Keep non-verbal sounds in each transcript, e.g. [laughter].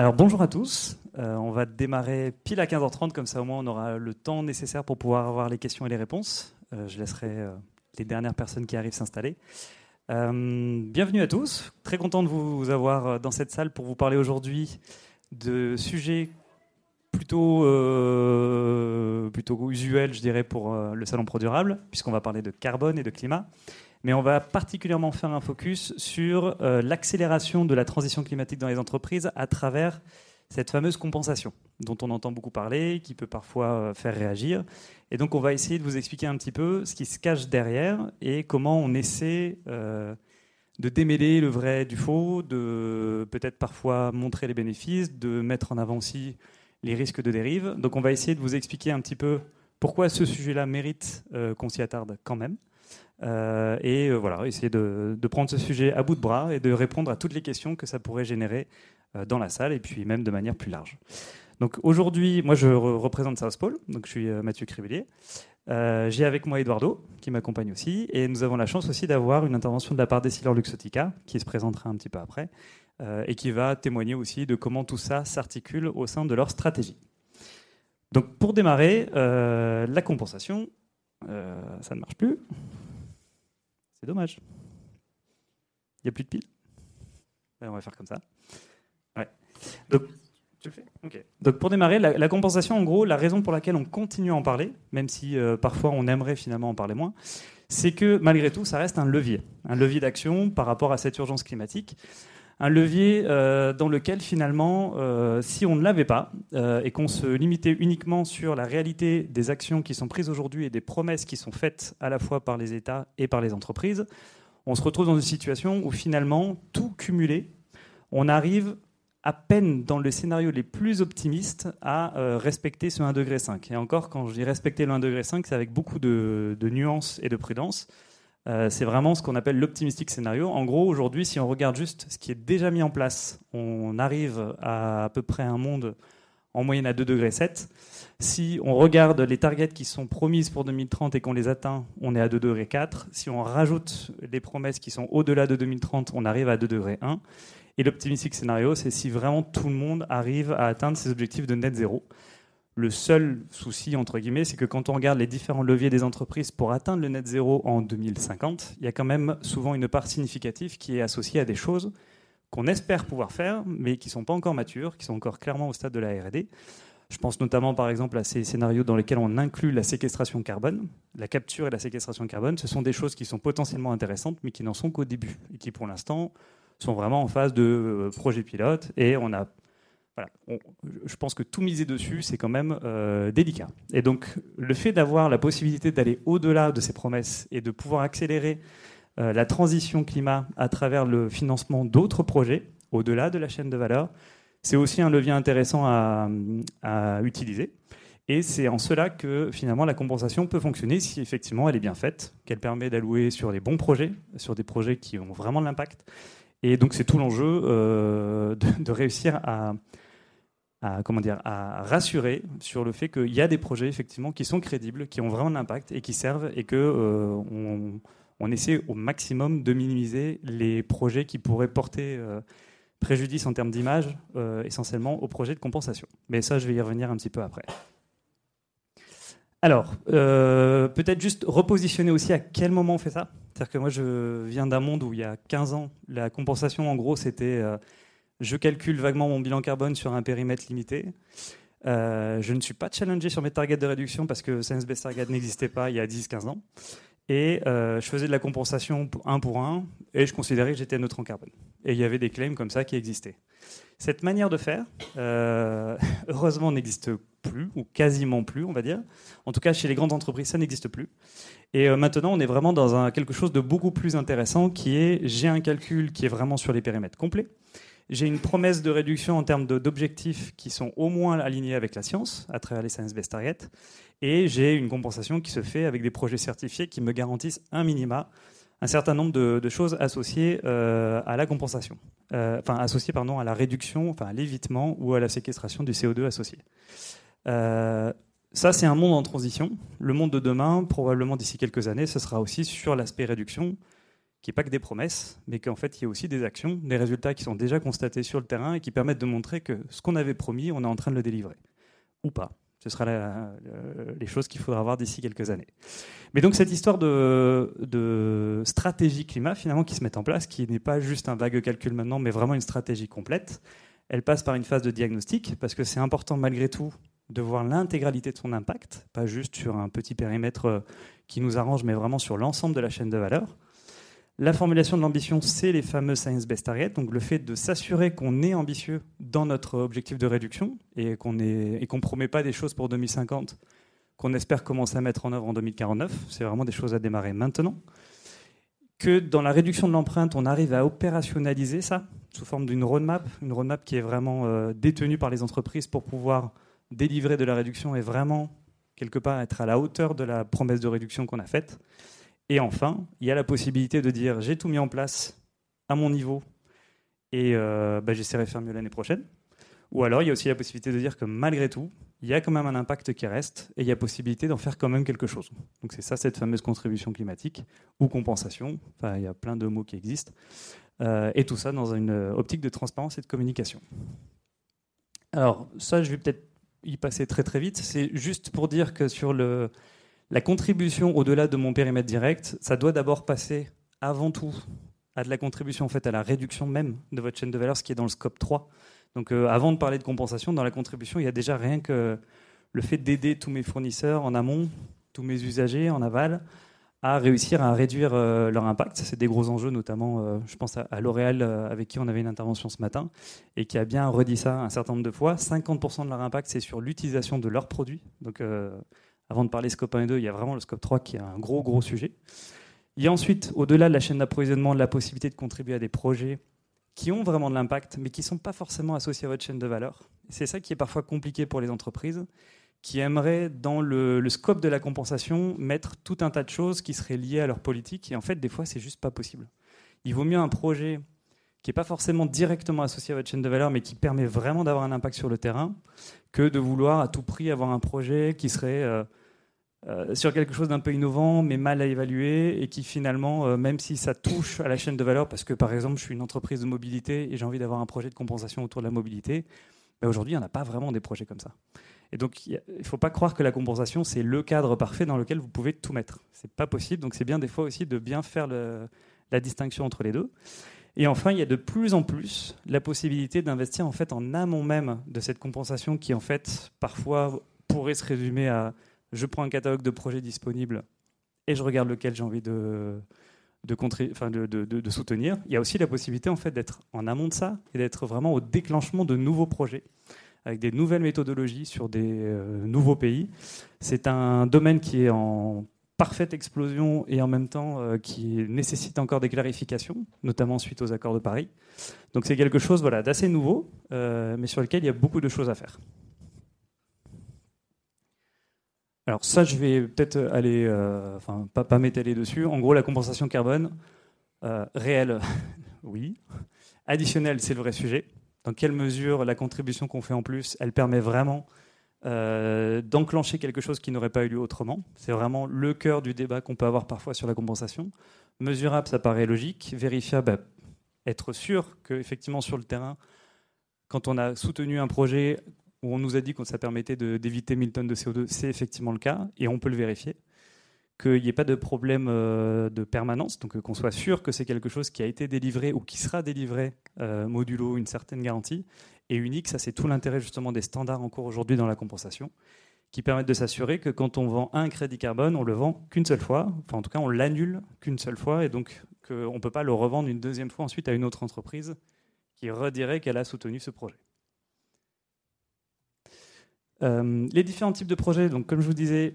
Alors bonjour à tous, euh, on va démarrer pile à 15h30, comme ça au moins on aura le temps nécessaire pour pouvoir avoir les questions et les réponses. Euh, je laisserai euh, les dernières personnes qui arrivent s'installer. bienvenue à tous, très content de vous avoir dans cette salle pour vous parler aujourd'hui de sujets plutôt, plutôt usuels, je dirais, pour le Salon Pro Durable, puisqu'on va parler de carbone et de climat mais on va particulièrement faire un focus sur l'accélération de la transition climatique dans les entreprises à travers cette fameuse compensation dont on entend beaucoup parler, qui peut parfois euh, faire réagir. Et donc on va essayer de vous expliquer un petit peu ce qui se cache derrière et comment on essaie euh, de démêler le vrai du faux, de peut-être parfois montrer les bénéfices, de mettre en avant aussi les risques de dérive. Donc on va essayer de vous expliquer un petit peu pourquoi ce sujet-là mérite euh, qu'on s'y attarde quand même. Et voilà, essayer de, prendre ce sujet à bout de bras et de répondre à toutes les questions que ça pourrait générer euh, dans la salle et puis même de manière plus large. Donc aujourd'hui, moi je représente South Pole, donc je suis euh, Mathieu Cribellier. Euh, j'ai avec moi Eduardo qui m'accompagne aussi et nous avons la chance aussi d'avoir une intervention de la part d'Essilor Luxotica qui se présentera un petit peu après et qui va témoigner aussi de comment tout ça s'articule au sein de leur stratégie. Donc pour démarrer, la compensation, ça ne marche plus. C'est dommage. Il n'y a plus de piles? Ben, on va faire comme ça. Donc, Donc pour démarrer, la, compensation, en gros, la raison pour laquelle on continue à en parler, même si euh, parfois on aimerait finalement en parler moins, c'est que malgré tout, ça reste un levier, un levier d'action par rapport à cette urgence climatique, un levier euh, dans lequel finalement, euh, si on ne l'avait pas et qu'on se limitait uniquement sur la réalité des actions qui sont prises aujourd'hui et des promesses qui sont faites à la fois par les États et par les entreprises, on se retrouve dans une situation où finalement, tout cumulé, on arrive à peine dans le scénario les plus optimistes à euh, respecter ce 1,5 degré. Et encore, quand je dis respecter le 1,5 degré, c'est avec beaucoup de, nuances et de prudence. Euh, c'est vraiment ce qu'on appelle l'optimistique scénario. En gros, aujourd'hui, si on regarde juste ce qui est déjà mis en place, on arrive à à peu près un monde en moyenne à 2,7 degrés. Si on regarde les targets qui sont promises pour 2030 et qu'on les atteint, on est à 2,4 degrés. Si on rajoute les promesses qui sont au-delà de 2030, on arrive à 2,1 degrés. Et l'optimistique scénario, c'est si vraiment tout le monde arrive à atteindre ses objectifs de net zéro. Le seul souci, entre guillemets, c'est que quand on regarde les différents leviers des entreprises pour atteindre le net zéro en 2050, il y a quand même souvent une part significative qui est associée à des choses qu'on espère pouvoir faire, mais qui ne sont pas encore matures, qui sont encore clairement au stade de la RD. Je pense notamment par exemple à ces scénarios dans lesquels on inclut la séquestration carbone. La capture et la séquestration carbone, ce sont des choses qui sont potentiellement intéressantes, mais qui n'en sont qu'au début, et qui pour l'instant sont vraiment en phase de euh, projet pilote et on a voilà, je pense que tout miser dessus, c'est quand même euh, délicat. Et donc, le fait d'avoir la possibilité d'aller au-delà de ces promesses et de pouvoir accélérer euh, la transition climat à travers le financement d'autres projets, au-delà de la chaîne de valeur, c'est aussi un levier intéressant à, utiliser. Et c'est en cela que finalement la compensation peut fonctionner si effectivement elle est bien faite, qu'elle permet d'allouer sur les bons projets, sur des projets qui ont vraiment de l'impact, et donc c'est tout l'enjeu euh, de, réussir à, comment dire, à rassurer sur le fait qu'il y a des projets effectivement qui sont crédibles, qui ont vraiment un impact et qui servent, et que euh, on, essaie au maximum de minimiser les projets qui pourraient porter euh, préjudice en termes d'image, essentiellement aux projets de compensation. Mais ça, je vais y revenir un petit peu après. Alors, peut-être juste repositionner aussi à quel moment on fait ça. C'est-à-dire que moi, je viens d'un monde où il y a 15 ans, la compensation, en gros, c'était euh, je calcule vaguement mon bilan carbone sur un périmètre limité. Euh, je ne suis pas challengé sur mes targets de réduction parce que Science Based Target n'existait pas il y a 10-15 ans. Et euh, je faisais de la compensation un pour un et je considérais que j'étais neutre en carbone. Et il y avait des claims comme ça qui existaient. Cette manière de faire, [laughs] heureusement, n'existe plus, ou quasiment plus, on va dire. En tout cas, chez les grandes entreprises, ça n'existe plus. Et euh, maintenant, on est vraiment dans quelque chose de beaucoup plus intéressant qui est j'ai un calcul qui est vraiment sur les périmètres complets. J'ai une promesse de réduction en termes d'objectifs qui sont au moins alignés avec la science, à travers les Science Based Targets. Et j'ai une compensation qui se fait avec des projets certifiés qui me garantissent un minima, un certain nombre de, choses associées euh, à la compensation, euh, enfin associées pardon, à la réduction, enfin à l'évitement ou à la séquestration du CO2 associé. Ça, c'est un monde en transition. Le monde de demain, probablement d'ici quelques années, ce sera aussi sur l'aspect réduction, qu'il n'y ait pas que des promesses, mais qu'en fait, il y ait aussi des actions, des résultats qui sont déjà constatés sur le terrain et qui permettent de montrer que ce qu'on avait promis, on est en train de le délivrer. Ou pas. Ce sera les choses qu'il faudra voir d'ici quelques années. Mais donc cette histoire de, de, stratégie climat, finalement, qui se met en place, qui n'est pas juste un vague calcul maintenant, mais vraiment une stratégie complète, elle passe par une phase de diagnostic, parce que c'est important malgré tout de voir l'intégralité de son impact, pas juste sur un petit périmètre euh, qui nous arrange, mais vraiment sur l'ensemble de la chaîne de valeur. La formulation de l'ambition, c'est les fameux Science Based Targets, donc le fait de s'assurer qu'on est ambitieux dans notre objectif de réduction et qu'on ne promet pas des choses pour 2050 qu'on espère commencer à mettre en œuvre en 2049. C'est vraiment des choses à démarrer maintenant. Que dans la réduction de l'empreinte, on arrive à opérationnaliser ça sous forme d'une roadmap, une roadmap qui est vraiment euh, détenue par les entreprises pour pouvoir délivrer de la réduction et vraiment, quelque part, être à la hauteur de la promesse de réduction qu'on a faite. Et enfin, il y a la possibilité de dire j'ai tout mis en place à mon niveau et euh, bah, j'essaierai de faire mieux l'année prochaine. Ou alors, il y a aussi la possibilité de dire que malgré tout, il y a quand même un impact qui reste et il y a possibilité d'en faire quand même quelque chose. Donc c'est ça cette fameuse contribution climatique ou compensation. Enfin, il y a plein de mots qui existent. Euh, et tout ça dans une optique de transparence et de communication. Alors ça, je vais peut-être y passer très très vite. C'est juste pour dire que sur le, la contribution au-delà de mon périmètre direct, ça doit d'abord passer avant tout à de la contribution en fait à la réduction même de votre chaîne de valeur, ce qui est dans le scope 3. Donc euh, avant de parler de compensation, dans la contribution, il y a déjà rien que le fait d'aider tous mes fournisseurs en amont, tous mes usagers en aval, à réussir à réduire euh, leur impact. C'est des gros enjeux, notamment, euh, je pense à, L'Oréal, avec qui on avait une intervention ce matin, et qui a bien redit ça un certain nombre de fois. 50% de leur impact, c'est sur l'utilisation de leurs produits. Donc, avant de parler scope 1 et 2, il y a vraiment le scope 3 qui est un gros, gros sujet. Il y a ensuite, au-delà de la chaîne d'approvisionnement, la possibilité de contribuer à des projets qui ont vraiment de l'impact, mais qui ne sont pas forcément associés à votre chaîne de valeur. C'est ça qui est parfois compliqué pour les entreprises qui aimeraient, dans le, scope de la compensation, mettre tout un tas de choses qui seraient liées à leur politique. Et en fait, des fois, c'est juste pas possible. Il vaut mieux un projet qui n'est pas forcément directement associé à votre chaîne de valeur, mais qui permet vraiment d'avoir un impact sur le terrain, que de vouloir à tout prix avoir un projet qui serait euh, euh, sur quelque chose d'un peu innovant, mais mal à évaluer, et qui finalement, euh, même si ça touche à la chaîne de valeur, parce que par exemple, je suis une entreprise de mobilité et j'ai envie d'avoir un projet de compensation autour de la mobilité, ben, aujourd'hui, il n'y en a pas vraiment des projets comme ça. Et donc, il ne faut pas croire que la compensation, c'est le cadre parfait dans lequel vous pouvez tout mettre. Ce n'est pas possible. Donc, c'est bien des fois aussi de bien faire la distinction entre les deux. Et enfin, il y a de plus en plus la possibilité d'investir en fait en amont même de cette compensation qui, en fait, parfois pourrait se résumer à je prends un catalogue de projets disponibles et je regarde lequel j'ai envie de, soutenir. Il y a aussi la possibilité en fait d'être en amont de ça et d'être vraiment au déclenchement de nouveaux projets avec des nouvelles méthodologies sur des euh, nouveaux pays. C'est un domaine qui est en parfaite explosion et en même temps euh, qui nécessite encore des clarifications, notamment suite aux accords de Paris. Donc c'est quelque chose d'assez nouveau, euh, mais sur lequel il y a beaucoup de choses à faire. Alors ça, je vais peut-être aller, enfin pas, pas m'étaler dessus. En gros, la compensation carbone, réelle, [laughs] oui. Additionnelle, c'est le vrai sujet dans quelle mesure la contribution qu'on fait en plus, elle permet vraiment euh, d'enclencher quelque chose qui n'aurait pas eu lieu autrement. C'est vraiment le cœur du débat qu'on peut avoir parfois sur la compensation. Mesurable, ça paraît logique. Vérifiable, être sûr qu'effectivement sur le terrain, quand on a soutenu un projet où on nous a dit que ça permettait d'éviter 1000 tonnes de CO2, c'est effectivement le cas et on peut le vérifier qu'il n'y ait pas de problème euh, de permanence, donc qu'on soit sûr que c'est quelque chose qui a été délivré ou qui sera délivré euh, modulo une certaine garantie et unique. Ça, c'est tout l'intérêt justement des standards en cours aujourd'hui dans la compensation, qui permettent de s'assurer que quand on vend un crédit carbone, on le vend qu'une seule fois, enfin en tout cas on l'annule qu'une seule fois, et donc qu'on ne peut pas le revendre une deuxième fois ensuite à une autre entreprise qui redirait qu'elle a soutenu ce projet. les différents types de projets, donc comme je vous disais,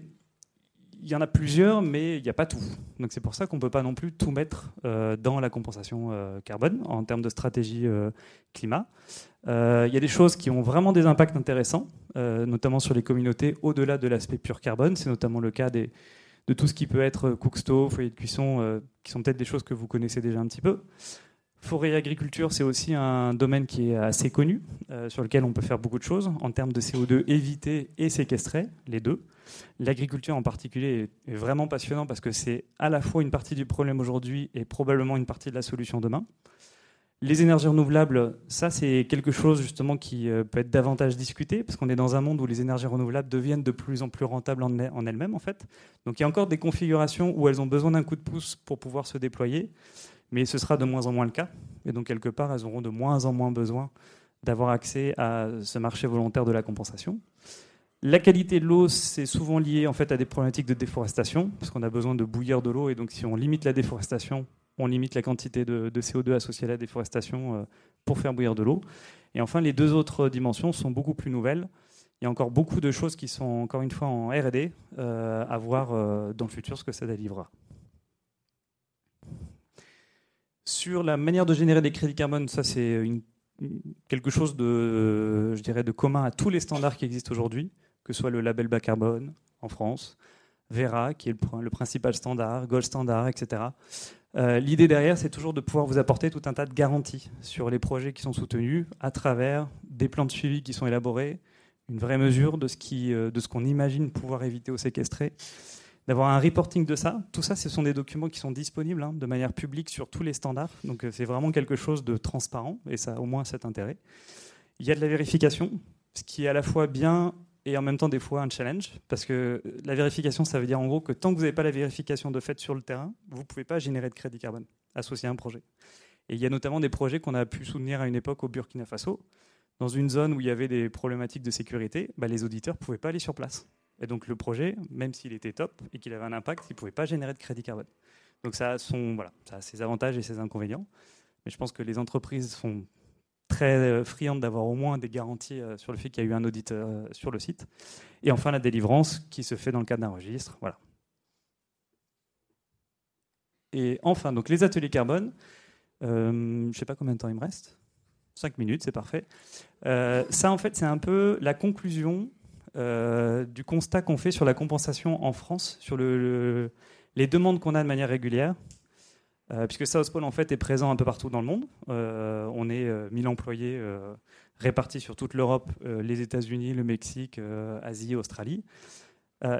il y en a plusieurs, mais il n'y a pas tout. Donc c'est pour ça qu'on ne peut pas non plus tout mettre euh, dans la compensation euh, carbone en termes de stratégie euh, climat. Il y a des choses qui ont vraiment des impacts intéressants, notamment sur les communautés au-delà de l'aspect pur carbone. C'est notamment le cas de tout ce qui peut être cook stove, foyer de cuisson, qui sont peut-être des choses que vous connaissez déjà un petit peu. Forêt et agriculture, c'est aussi un domaine qui est assez connu, euh, sur lequel on peut faire beaucoup de choses en termes de CO2 éviter et séquestrer, les deux. L'agriculture en particulier est vraiment passionnant parce que c'est à la fois une partie du problème aujourd'hui et probablement une partie de la solution demain. Les énergies renouvelables, ça c'est quelque chose justement qui euh, peut être davantage discuté parce qu'on est dans un monde où les énergies renouvelables deviennent de plus en plus rentables en elles-mêmes en fait. Donc il y a encore des configurations où elles ont besoin d'un coup de pouce pour pouvoir se déployer, mais ce sera de moins en moins le cas. Et donc quelque part, elles auront de moins en moins besoin d'avoir accès à ce marché volontaire de la compensation. La qualité de l'eau, c'est souvent lié à des problématiques de déforestation, parce qu'on a besoin de bouillir de l'eau, et donc si on limite la déforestation, on limite la quantité de, CO2 associée à la déforestation euh, pour faire bouillir de l'eau. Et enfin, les deux autres dimensions sont beaucoup plus nouvelles. Il y a encore beaucoup de choses qui sont encore une fois en R&D euh, à voir euh, dans le futur ce que ça délivrera. Sur la manière de générer des crédits carbone, ça c'est quelque chose de, je dirais, de commun à tous les standards qui existent aujourd'hui, que ce soit le label bas carbone en France, Vera qui est le, principal standard, Gold Standard, etc. Euh, l'idée derrière, c'est toujours de pouvoir vous apporter tout un tas de garanties sur les projets qui sont soutenus à travers des plans de suivi qui sont élaborés, une vraie mesure de ce euh, qu'on imagine pouvoir éviter ou séquestrer, d'avoir un reporting de ça. Tout ça, ce sont des documents qui sont disponibles hein, de manière publique sur tous les standards. Donc euh, c'est vraiment quelque chose de transparent et ça a au moins cet intérêt. Il y a de la vérification, ce qui est à la fois bien et en même temps des fois un challenge, parce que la vérification, ça veut dire en gros que tant que vous n'avez pas la vérification de fait sur le terrain, vous ne pouvez pas générer de crédit carbone associé à un projet. Et il y a notamment des projets qu'on a pu soutenir à une époque au Burkina Faso, dans une zone où il y avait des problématiques de sécurité, bah, les auditeurs ne pouvaient pas aller sur place. Et donc le projet, même s'il était top et qu'il avait un impact, il ne pouvait pas générer de crédit carbone. Donc ça a, son, voilà, ça a ses avantages et ses inconvénients. Mais je pense que les entreprises sont très euh, friande d'avoir au moins des garanties euh, sur le fait qu'il y a eu un audit euh, sur le site. Et enfin, la délivrance qui se fait dans le cadre d'un registre. Voilà. Et enfin, donc les ateliers carbone. je ne sais pas combien de temps il me reste. Cinq minutes, c'est parfait. ça, en fait, c'est un peu la conclusion du constat qu'on fait sur la compensation en France, sur le, les demandes qu'on a de manière régulière. Euh, puisque Southpole en fait est présent un peu partout dans le monde. Euh, on est 1000 euh, employés répartis sur toute l'Europe, les États-Unis, le Mexique, Asie, Australie.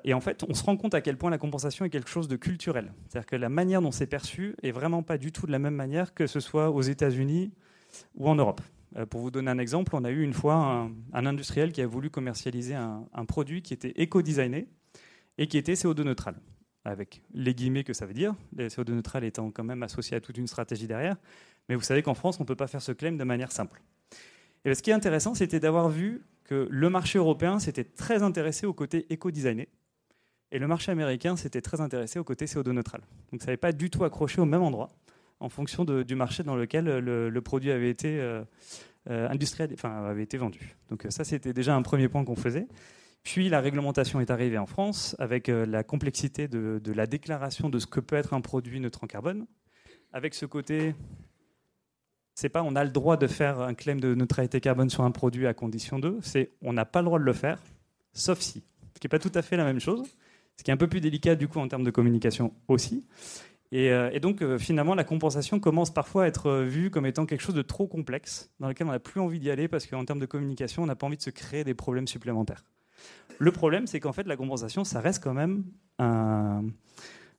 et en fait, on se rend compte à quel point la compensation est quelque chose de culturel. C'est-à-dire que la manière dont c'est perçu est vraiment pas du tout de la même manière que ce soit aux États-Unis ou en Europe. Pour vous donner un exemple, on a eu une fois un, industriel qui a voulu commercialiser un, un produit qui était éco-designé et qui était CO2 neutral avec les guillemets que ça veut dire, les CO2 neutral étant quand même associé à toute une stratégie derrière. Mais vous savez qu'en France, on ne peut pas faire ce claim de manière simple. Et ce qui est intéressant, c'était d'avoir vu que le marché européen s'était très intéressé au côté éco-designé, et le marché américain s'était très intéressé au côté CO2 neutral. Donc ça n'avait pas du tout accroché au même endroit, en fonction du marché dans lequel le, produit avait été, euh, euh, industriel, enfin, avait été vendu. Donc ça, c'était déjà un premier point qu'on faisait. Puis la réglementation est arrivée en France avec euh, la complexité de, la déclaration de ce que peut être un produit neutre en carbone, avec ce côté, c'est pas on a le droit de faire un claim de neutralité carbone sur un produit à condition de, c'est on n'a pas le droit de le faire, sauf si. Ce qui n'est pas tout à fait la même chose, ce qui est un peu plus délicat du coup en termes de communication aussi. Et, euh, donc euh, finalement, la compensation commence parfois à être vue comme étant quelque chose de trop complexe, dans lequel on n'a plus envie d'y aller parce qu'en termes de communication, on n'a pas envie de se créer des problèmes supplémentaires. Le problème, c'est qu'en fait, la compensation, ça reste quand même un,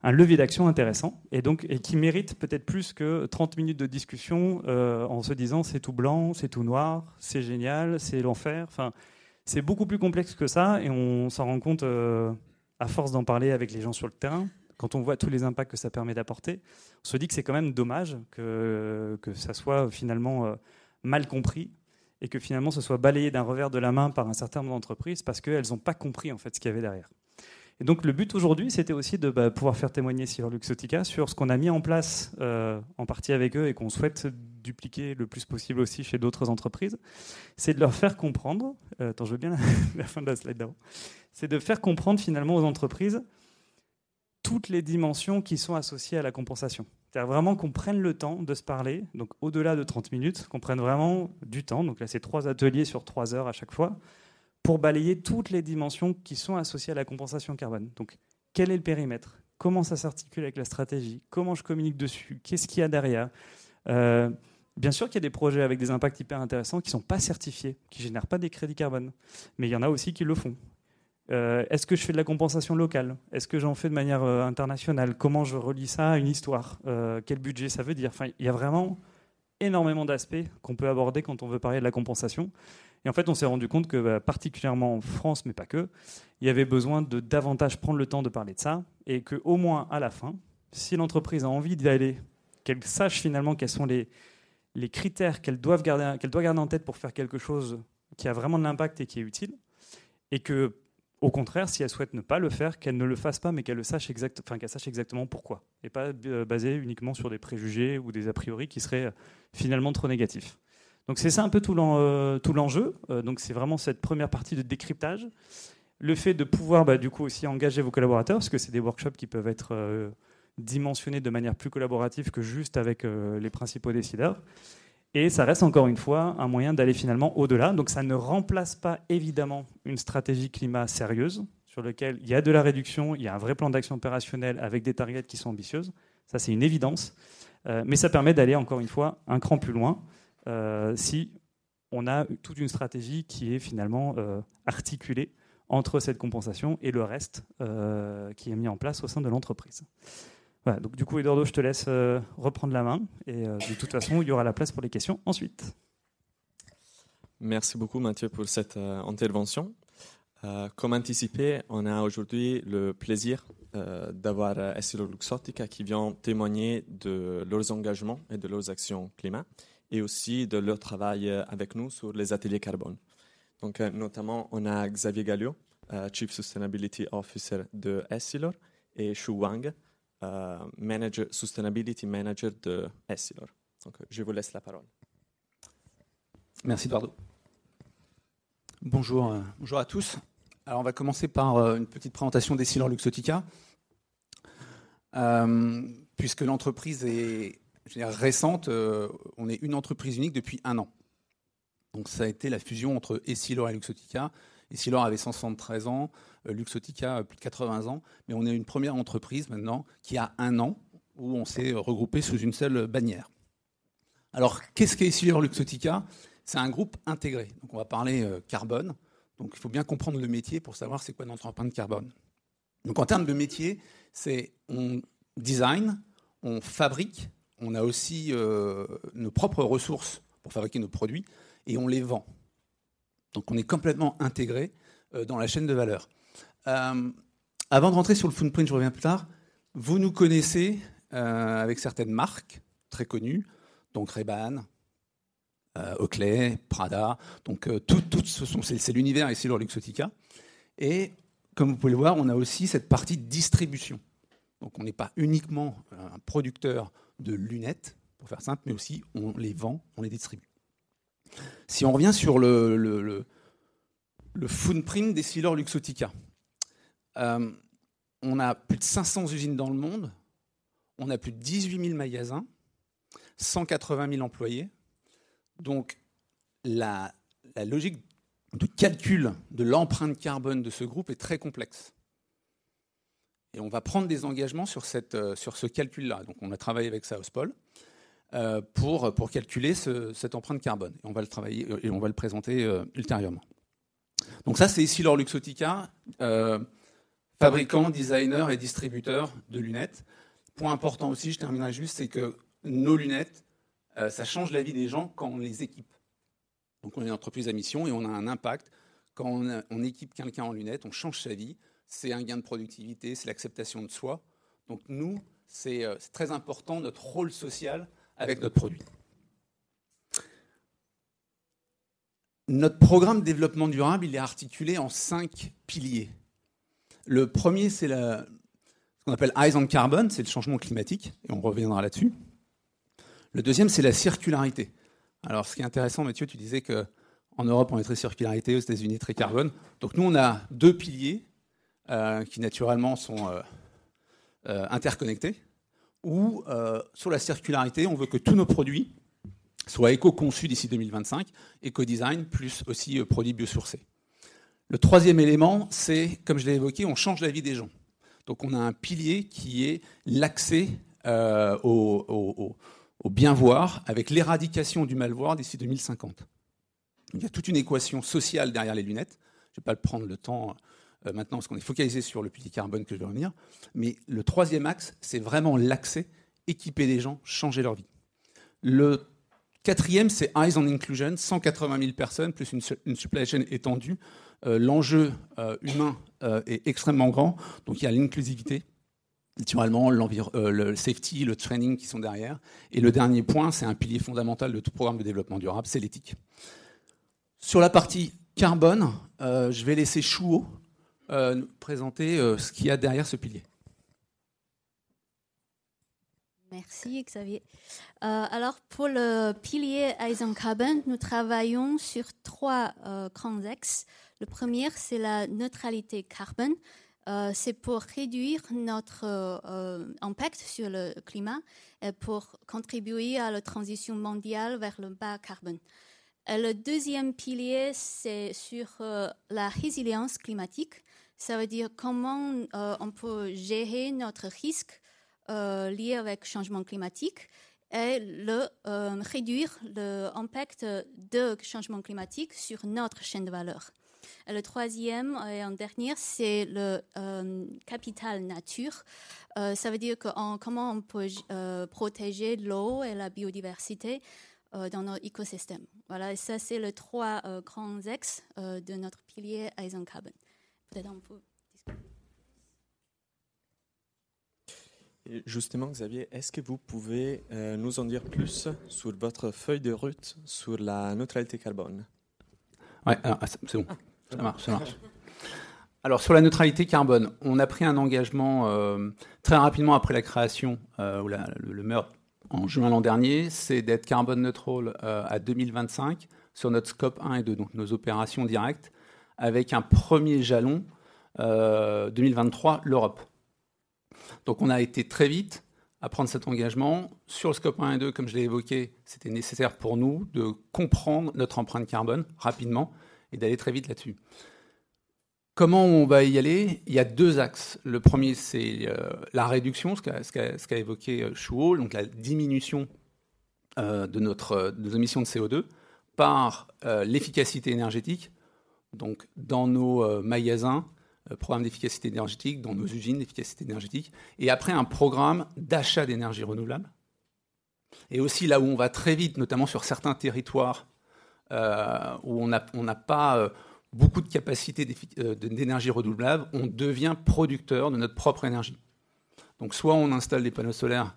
levier d'action intéressant et donc et qui mérite peut-être plus que 30 minutes de discussion euh, en se disant c'est tout blanc, c'est tout noir, c'est génial, c'est l'enfer. Enfin, c'est beaucoup plus complexe que ça et on s'en rend compte euh, à force d'en parler avec les gens sur le terrain. Quand on voit tous les impacts que ça permet d'apporter, on se dit que c'est quand même dommage que, que ça soit finalement euh, mal compris et que finalement ce soit balayé d'un revers de la main par un certain nombre d'entreprises parce qu'elles n'ont pas compris en fait ce qu'il y avait derrière. Et donc le but aujourd'hui, c'était aussi de bah, pouvoir faire témoigner sur Luxotica sur ce qu'on a mis en place euh, en partie avec eux et qu'on souhaite dupliquer le plus possible aussi chez d'autres entreprises. C'est de leur faire comprendre, euh, attends je veux bien la, [laughs] la fin de la slide d'avant, c'est de faire comprendre finalement aux entreprises toutes les dimensions qui sont associées à la compensation. C'est-à-dire vraiment qu'on prenne le temps de se parler, donc au-delà de 30 minutes, qu'on prenne vraiment du temps. Donc là, c'est trois ateliers sur trois heures à chaque fois, pour balayer toutes les dimensions qui sont associées à la compensation carbone. Donc, quel est le périmètre? Comment ça s'articule avec la stratégie? Comment je communique dessus? Qu'est-ce qu'il y a derrière? Euh, Bien sûr qu'il y a des projets avec des impacts hyper intéressants qui ne sont pas certifiés, qui ne génèrent pas des crédits carbone. Mais il y en a aussi qui le font. Euh, est-ce que je fais de la compensation locale? Est-ce que j'en fais de manière euh, internationale? Comment je relie ça à une histoire? Euh, Quel budget ça veut dire? Enfin, Il y a vraiment énormément d'aspects qu'on peut aborder quand on veut parler de la compensation. Et en fait, on s'est rendu compte que, bah, particulièrement en France, mais pas que, il y avait besoin de davantage prendre le temps de parler de ça, et qu'au moins à la fin, si l'entreprise a envie d'y aller, qu'elle sache finalement quels sont les, critères qu'elle doit, qu'elle doit garder en tête pour faire quelque chose qui a vraiment de l'impact et qui est utile, et que au contraire, si elle souhaite ne pas le faire, qu'elle ne le fasse pas, mais qu'elle le sache, exact, enfin, sache exactement pourquoi, et pas euh, basé uniquement sur des préjugés ou des a priori qui seraient euh, finalement trop négatifs. Donc c'est ça un peu tout euh, l'enjeu. Donc c'est vraiment cette première partie de décryptage. Le fait de pouvoir bah, du coup aussi engager vos collaborateurs, parce que c'est des workshops qui peuvent être dimensionnés de manière plus collaborative que juste avec les principaux décideurs. Et ça reste encore une fois un moyen d'aller finalement au-delà. Donc ça ne remplace pas évidemment une stratégie climat sérieuse sur laquelle il y a de la réduction, il y a un vrai plan d'action opérationnel avec des targets qui sont ambitieuses. Ça c'est une évidence. Euh, mais ça permet d'aller encore une fois un cran plus loin euh, si on a toute une stratégie qui est finalement euh, articulée entre cette compensation et le reste qui est mis en place au sein de l'entreprise donc du coup, Eduardo, je te laisse euh, reprendre la main. Et euh, de toute façon, il y aura la place pour les questions ensuite. Merci beaucoup, Mathieu, pour cette euh, intervention. comme anticipé, on a aujourd'hui le plaisir d'avoir Essilor Luxottica qui vient témoigner de leurs engagements et de leurs actions climat et aussi de leur travail avec nous sur les ateliers carbone. Donc, notamment, on a Xavier Gallio, Chief Sustainability Officer de Essilor, et Shu Wang, manager, Sustainability Manager de Essilor. Donc, je vous laisse la parole. Merci, Eduardo. Bonjour, euh, bonjour à tous. Alors, on va commencer par euh, une petite présentation d'Essilor Luxotica. puisque l'entreprise est récente, on est une entreprise unique depuis un an. Donc, ça a été la fusion entre Essilor et Luxotica. Essilor avait 173 ans, euh, Luxotica plus de 80 ans, mais on est une première entreprise maintenant qui a un an où on s'est regroupé sous une seule bannière. Alors, qu'est-ce qu'est Essilor Luxotica C'est un groupe intégré. Donc, on va parler euh, carbone. Donc, il faut bien comprendre le métier pour savoir c'est quoi notre empreinte carbone. Donc, en termes de métier, c'est on design, on fabrique, on a aussi euh, nos propres ressources pour fabriquer nos produits et on les vend. Donc, on est complètement intégré dans la chaîne de valeur. Euh, avant de rentrer sur le footprint, je reviens plus tard. Vous nous connaissez euh, avec certaines marques très connues, donc Ray-Ban, euh, Oakley, Prada. Donc tout, ce sont, c'est, l'univers ici leur Luxotica. Et comme vous pouvez le voir, on a aussi cette partie distribution. Donc on n'est pas uniquement un producteur de lunettes, pour faire simple, mais aussi on les vend, on les distribue. Si on revient sur le, le, le, le des Silor Luxotica, euh, on a plus de 500 usines dans le monde, on a plus de 18 000 magasins, 180 000 employés. Donc la, logique de calcul de l'empreinte carbone de ce groupe est très complexe. Et on va prendre des engagements sur, cette, euh, sur ce calcul-là. Donc on a travaillé avec ça euh, pour, pour calculer cette empreinte carbone. Et on va le travailler et on va le présenter ultérieurement. Donc ça, c'est ici leur Luxotica fabricants, designers et distributeurs de lunettes. Point important aussi, je terminerai juste, c'est que nos lunettes, euh, ça change la vie des gens quand on les équipe. Donc on est une entreprise à mission et on a un impact. Quand on, équipe quelqu'un en lunettes, on change sa vie. C'est un gain de productivité, c'est l'acceptation de soi. Donc nous, c'est euh, très important notre rôle social avec notre produit. Notre programme de développement durable, il est articulé en cinq piliers. Le premier, c'est ce qu'on appelle Eyes on Carbon, c'est le changement climatique, et on reviendra là-dessus. Le deuxième, c'est la circularité. Alors, ce qui est intéressant, Mathieu, tu disais qu'en Europe, on est très circularité, aux États-Unis, très carbone. Donc, nous, on a deux piliers euh, qui, naturellement, sont euh, euh, interconnectés. Où, sur la circularité, on veut que tous nos produits soient éco-conçus d'ici 2025, éco-design, plus aussi produits biosourcés. Le troisième élément, c'est, comme je l'ai évoqué, on change la vie des gens. Donc on a un pilier qui est l'accès euh, au bien voir avec l'éradication du mal voir d'ici 2050. Il y a toute une équation sociale derrière les lunettes. Je ne vais pas le prendre le temps euh, maintenant parce qu'on est focalisé sur le puits carbone que je vais revenir. Mais le troisième axe, c'est vraiment l'accès, équiper les gens, changer leur vie. Le quatrième, c'est Eyes on Inclusion, 180 000 personnes, plus une supply chain étendue. Euh, l'enjeu euh, humain est extrêmement grand, donc il y a l'inclusivité, naturellement le safety, le training qui sont derrière. Et le dernier point, c'est un pilier fondamental de tout programme de développement durable, c'est l'éthique. Sur la partie carbone, je vais laisser Chouo euh, présenter euh, ce qu'il y a derrière ce pilier. Merci Xavier. Euh, alors pour le pilier Eisen Carbon, nous travaillons sur trois grands axes. Le premier, c'est la neutralité carbone. c'est pour réduire notre impact sur le climat et pour contribuer à la transition mondiale vers le bas carbone. le deuxième pilier, c'est sur la résilience climatique. Ça veut dire comment euh, on peut gérer notre risque euh, lié avec le changement climatique et le, euh, réduire l'impact de changement climatique sur notre chaîne de valeur. Et le troisième et en dernier, c'est le capital nature. ça veut dire comment on peut protéger l'eau et la biodiversité dans notre écosystème. Voilà, et ça, c'est les trois grands axes de notre pilier Eisen Justement, Xavier, est-ce que vous pouvez euh, nous en dire plus sur votre feuille de route sur la neutralité carbone? Oui, ah, c'est bon. Ça marche. Alors sur la neutralité carbone, on a pris un engagement euh, très rapidement après la création euh, ou le, meurtre en juin l'an dernier, c'est d'être carbone neutral à 2025 sur notre scope 1 et 2, donc nos opérations directes avec un premier jalon 2023, euh, l'Europe. Donc on a été très vite à prendre cet engagement. Sur le scope 1 et 2, comme je l'ai évoqué, c'était nécessaire pour nous de comprendre notre empreinte carbone rapidement et d'aller très vite là-dessus. Comment on va y aller? Il y a deux axes. Le premier, c'est euh, la réduction, ce qu'a évoqué euh, Chouot, donc la diminution de, notre, de nos émissions de CO2 par l'efficacité énergétique donc dans nos euh, magasins, euh, programme d'efficacité énergétique, dans nos usines d'efficacité énergétique, et après un programme d'achat d'énergie renouvelable. Et aussi là où on va très vite, notamment sur certains territoires euh, où on n'a pas beaucoup de capacité d'énergie renouvelable, on devient producteur de notre propre énergie. Donc soit on installe des panneaux solaires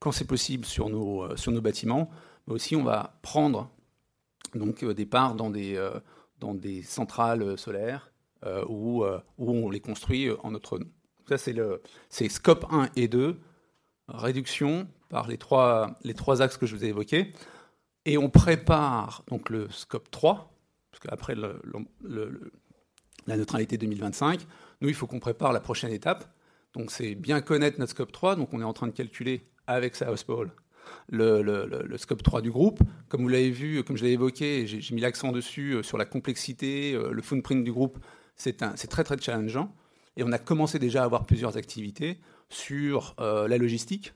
quand c'est possible sur nos, sur nos bâtiments, mais aussi on va prendre donc, des parts dans des, dans des centrales solaires euh, où, euh, où, on les construit en notre nom. Ça, c'est le scope 1 et 2, réduction par les trois, les trois axes que je vous ai évoqués. Et on prépare donc le scope 3, parce qu'après le, la neutralité 2025, nous, il faut qu'on prépare la prochaine étape. Donc, c'est bien connaître notre scope 3. Donc, on est en train de calculer avec South Pole le, scope 3 du groupe. Comme vous l'avez vu, comme je l'ai évoqué, j'ai mis l'accent dessus euh, sur la complexité, euh, le footprint du groupe. C'est très très challengeant. Et on a commencé déjà à avoir plusieurs activités sur euh, la logistique.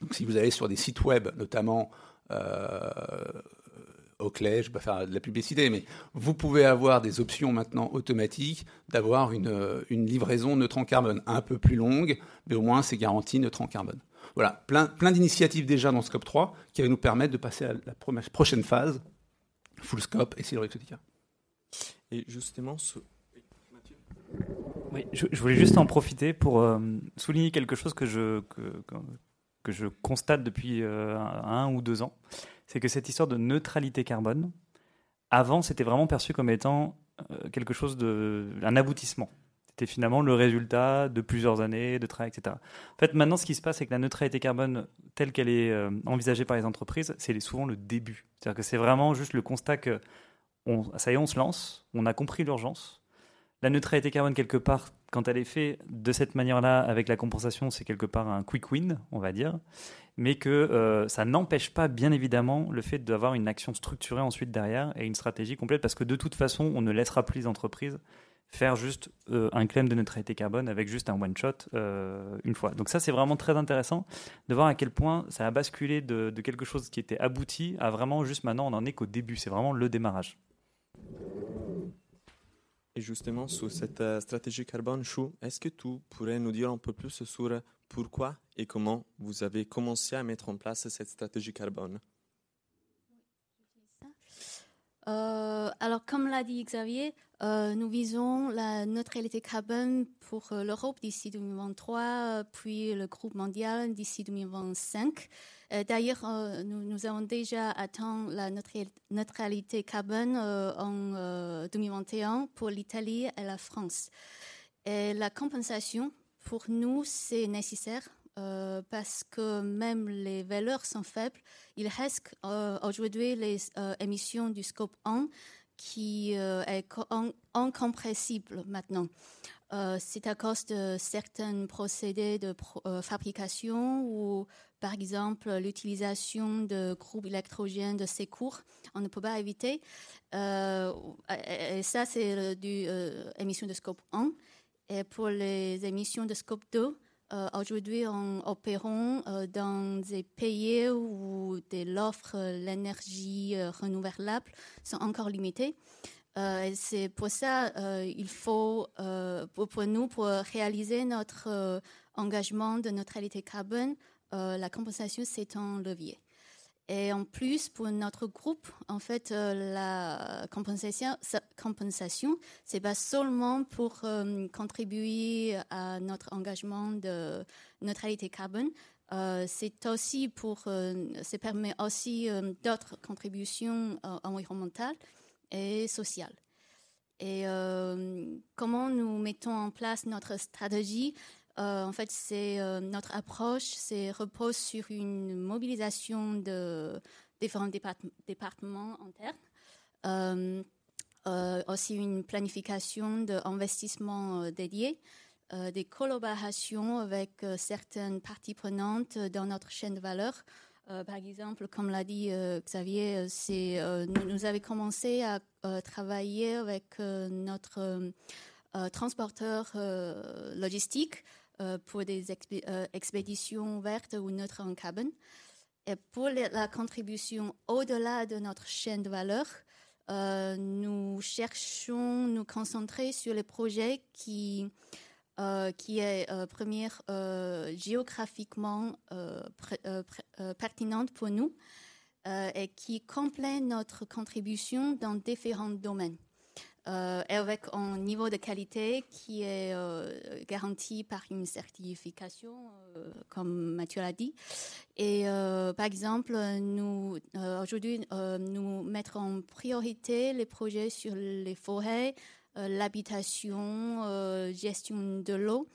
Donc, si vous allez sur des sites web, notamment euh, Oakley, je ne vais pas faire de la publicité, mais vous pouvez avoir des options maintenant automatiques d'avoir une, livraison neutre en carbone, un peu plus longue, mais au moins c'est garanti neutre en carbone. Voilà, plein, d'initiatives déjà dans Scope 3 qui va nous permettre de passer à la prochaine phase, full scope et Silorexotica. Et justement, Oui, je, voulais juste en profiter pour euh, souligner quelque chose que je, que, je constate depuis euh, un, ou deux ans. C'est que cette histoire de neutralité carbone, avant, c'était vraiment perçu comme étant euh, quelque chose de. un aboutissement. C'était finalement le résultat de plusieurs années de travail, etc. En fait, maintenant, ce qui se passe, c'est que la neutralité carbone telle qu'elle est envisagée par les entreprises, c'est souvent le début. C'est-à-dire que c'est vraiment juste le constat que ça y est, on se lance, on a compris l'urgence. La neutralité carbone, quelque part, quand elle est faite de cette manière-là, avec la compensation, c'est quelque part un quick win, on va dire. Mais que euh, ça n'empêche pas, bien évidemment, le fait d'avoir une action structurée ensuite derrière et une stratégie complète, parce que de toute façon, on ne laissera plus les entreprises faire juste un claim de neutralité carbone avec juste un one shot une fois. Donc ça c'est vraiment très intéressant de voir à quel point ça a basculé de, de quelque chose qui était abouti à vraiment juste maintenant on en est qu'au début. C'est vraiment le démarrage. Et justement, sur cette euh, stratégie carbone, Chou, est-ce que tu pourrais nous dire un peu plus sur pourquoi et comment vous avez commencé à mettre en place cette stratégie carbone? Euh, alors, comme l'a dit Xavier, euh, nous visons la neutralité carbone pour l'Europe d'ici 2023, puis le groupe mondial d'ici 2025. Euh, d'ailleurs, euh, nous, avons déjà atteint la neutralité carbone euh, en 2021 pour l'Italie et la France. Et la compensation, pour nous, c'est nécessaire parce que même les valeurs sont faibles. Il reste aujourd'hui les émissions du scope 1 qui est incompressible maintenant. c'est à cause de certains procédés de fabrication ou par exemple, l'utilisation de groupes électrogènes de secours, on ne peut pas éviter. Euh, et ça, c'est du euh, de scope 1. Et pour les émissions de scope 2, euh, aujourd'hui, on opérons dans des pays où l'offre l'énergie renouvelable sont encore limitées. c'est pour ça il faut, pour, pour, nous, pour réaliser notre engagement de neutralité carbone, euh, la compensation, c'est un levier. Et en plus, pour notre groupe, en fait, euh, la compensation, compensation c'est pas seulement pour euh, contribuer à notre engagement de neutralité carbone, c'est aussi pour, ça permet aussi d'autres contributions environnementales et sociales. Et comment nous mettons en place notre stratégie euh, en fait, c'est euh, notre approche, c'est repose sur une mobilisation de différents départements internes, euh, aussi une planification d'investissements dédiés, des collaborations avec certaines parties prenantes dans notre chaîne de valeur. par exemple, comme l'a dit Xavier, nous, avons commencé à travailler avec notre transporteur logistique pour des euh, expéditions vertes ou neutres en cabane. Et pour la contribution au-delà de notre chaîne de valeur, euh, nous cherchons nous concentrer sur les projets qui, qui est première géographiquement pertinente pour nous et qui complète notre contribution dans différents domaines. Euh, avec un niveau de qualité qui est euh, garanti par une certification, euh, comme Mathieu l'a dit. Et par exemple, nous aujourd'hui nous mettrons en priorité les projets sur les forêts, l'habitation, gestion de l'eau,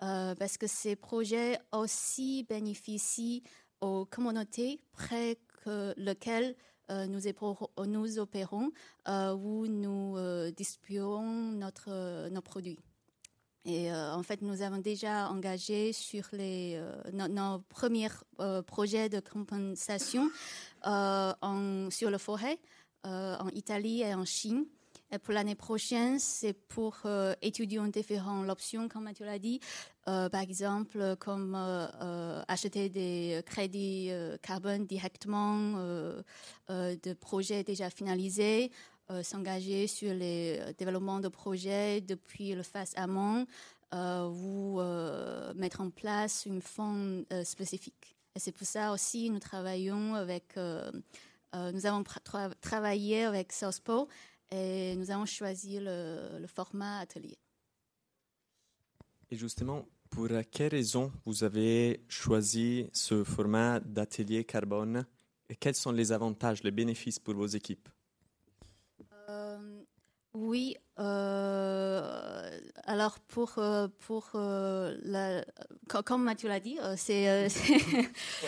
parce que ces projets aussi bénéficient aux communautés près que lesquelles euh, nous, nous, opérons euh, où nous euh, distribuons notre, nos produits. Et en fait, nous avons déjà engagé sur les, nos, premiers projets de compensation en, sur le forêt en Italie et en Chine. Et pour l'année prochaine, c'est pour étudier différentes options, comme Mathieu l'a dit, euh, par exemple, comme euh, euh, acheter des crédits carbone directement de projets déjà finalisés, s'engager sur les développements de projets depuis le phase amont ou mettre en place une fonds spécifique. Et c'est pour ça aussi nous travaillons avec, nous avons travaillé avec SOSPO et nous avons choisi le, le format atelier. Et justement, pour quelles raisons vous avez choisi ce format d'atelier carbone et quels sont les avantages, les bénéfices pour vos équipes? Oui, euh, alors pour, euh, pour la, comme Mathieu l'a dit, [laughs] c'est